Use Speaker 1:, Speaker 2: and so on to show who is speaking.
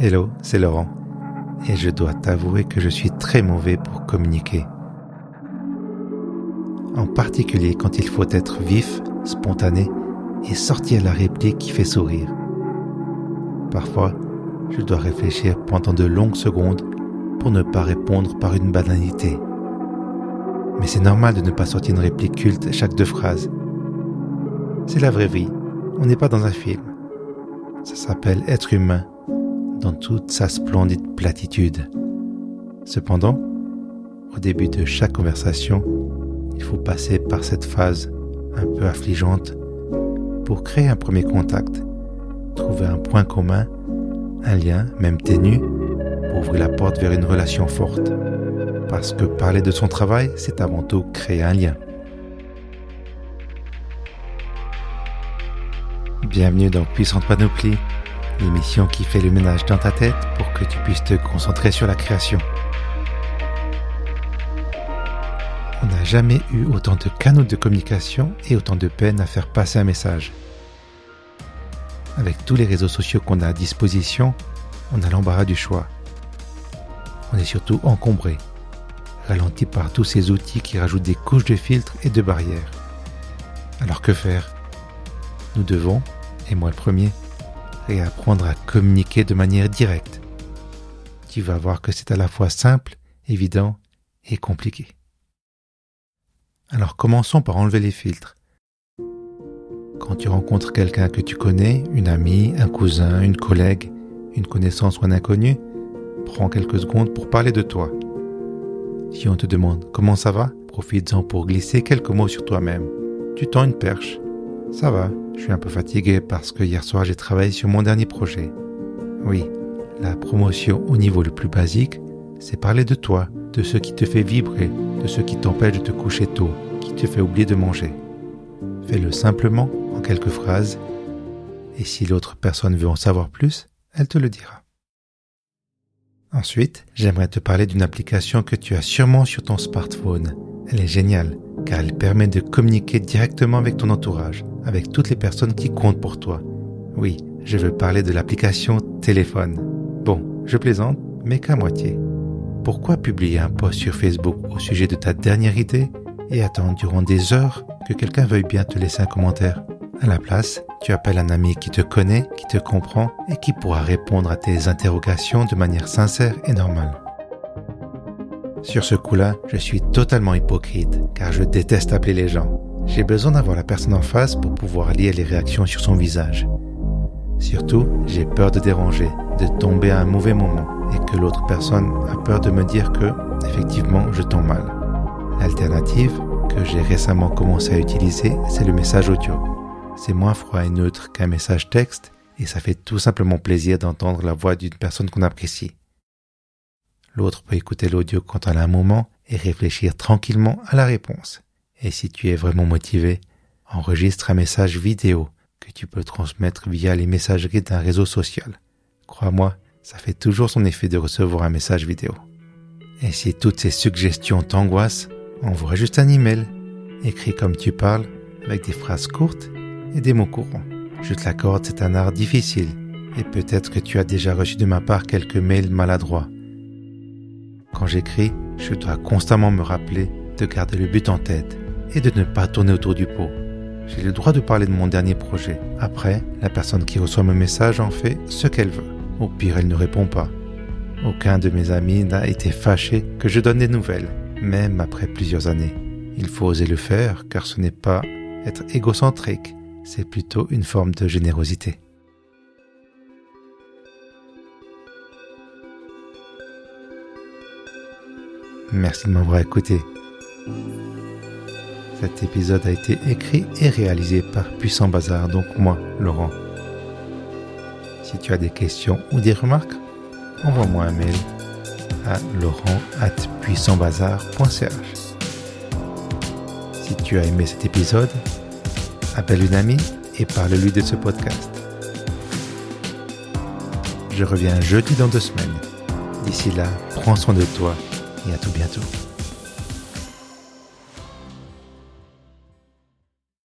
Speaker 1: Hello, c'est Laurent. Et je dois t'avouer que je suis très mauvais pour communiquer. En particulier quand il faut être vif, spontané et sortir la réplique qui fait sourire. Parfois, je dois réfléchir pendant de longues secondes pour ne pas répondre par une banalité. Mais c'est normal de ne pas sortir une réplique culte chaque deux phrases. C'est la vraie vie, on n'est pas dans un film. Ça s'appelle être humain dans toute sa splendide platitude. Cependant, au début de chaque conversation, il faut passer par cette phase un peu affligeante pour créer un premier contact, trouver un point commun, un lien, même ténu, pour ouvrir la porte vers une relation forte. Parce que parler de son travail, c'est avant tout créer un lien. Bienvenue dans Puissante Panoplie l'émission qui fait le ménage dans ta tête pour que tu puisses te concentrer sur la création. On n'a jamais eu autant de canaux de communication et autant de peine à faire passer un message. Avec tous les réseaux sociaux qu'on a à disposition, on a l'embarras du choix. On est surtout encombré, ralenti par tous ces outils qui rajoutent des couches de filtres et de barrières. Alors que faire? Nous devons, et moi le premier, et apprendre à communiquer de manière directe. Tu vas voir que c'est à la fois simple, évident et compliqué. Alors commençons par enlever les filtres. Quand tu rencontres quelqu'un que tu connais, une amie, un cousin, une collègue, une connaissance ou un inconnu, prends quelques secondes pour parler de toi. Si on te demande comment ça va, profites-en pour glisser quelques mots sur toi-même. Tu tends une perche. Ça va, je suis un peu fatigué parce que hier soir j'ai travaillé sur mon dernier projet. Oui, la promotion au niveau le plus basique, c'est parler de toi, de ce qui te fait vibrer, de ce qui t'empêche de te coucher tôt, qui te fait oublier de manger. Fais-le simplement, en quelques phrases, et si l'autre personne veut en savoir plus, elle te le dira. Ensuite, j'aimerais te parler d'une application que tu as sûrement sur ton smartphone. Elle est géniale, car elle permet de communiquer directement avec ton entourage, avec toutes les personnes qui comptent pour toi. Oui, je veux parler de l'application téléphone. Bon, je plaisante, mais qu'à moitié. Pourquoi publier un post sur Facebook au sujet de ta dernière idée et attendre durant des heures que quelqu'un veuille bien te laisser un commentaire? À la place, tu appelles un ami qui te connaît, qui te comprend et qui pourra répondre à tes interrogations de manière sincère et normale. Sur ce coup-là, je suis totalement hypocrite car je déteste appeler les gens. J'ai besoin d'avoir la personne en face pour pouvoir lire les réactions sur son visage. Surtout, j'ai peur de déranger, de tomber à un mauvais moment et que l'autre personne a peur de me dire que, effectivement, je tombe mal. L'alternative que j'ai récemment commencé à utiliser, c'est le message audio. C'est moins froid et neutre qu'un message texte et ça fait tout simplement plaisir d'entendre la voix d'une personne qu'on apprécie. L'autre peut écouter l'audio quand elle a un moment et réfléchir tranquillement à la réponse. Et si tu es vraiment motivé, enregistre un message vidéo que tu peux transmettre via les messageries d'un réseau social. Crois-moi, ça fait toujours son effet de recevoir un message vidéo. Et si toutes ces suggestions t'angoissent, envoie juste un email, écrit comme tu parles, avec des phrases courtes et des mots courants. Je te l'accorde, c'est un art difficile, et peut-être que tu as déjà reçu de ma part quelques mails maladroits. Quand j'écris, je dois constamment me rappeler de garder le but en tête et de ne pas tourner autour du pot. J'ai le droit de parler de mon dernier projet. Après, la personne qui reçoit mon message en fait ce qu'elle veut. Au pire, elle ne répond pas. Aucun de mes amis n'a été fâché que je donne des nouvelles, même après plusieurs années. Il faut oser le faire car ce n'est pas être égocentrique, c'est plutôt une forme de générosité. Merci de m'avoir écouté. Cet épisode a été écrit et réalisé par Puissant Bazar, donc moi, Laurent. Si tu as des questions ou des remarques, envoie-moi un mail à laurent.puissantbazar.ch. Si tu as aimé cet épisode, appelle une amie et parle-lui de ce podcast. Je reviens jeudi dans deux semaines. D'ici là, prends soin de toi et à tout bientôt.